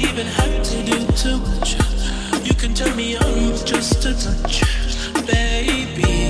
even have to do too much. You can tell me I'm just a touch, baby.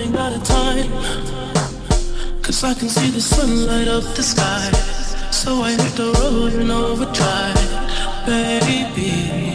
running out of time. Cause I can see the sun light up the sky. So I hit the road and overdrive, baby.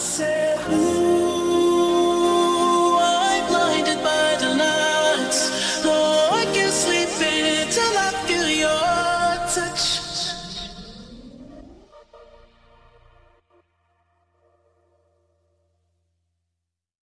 say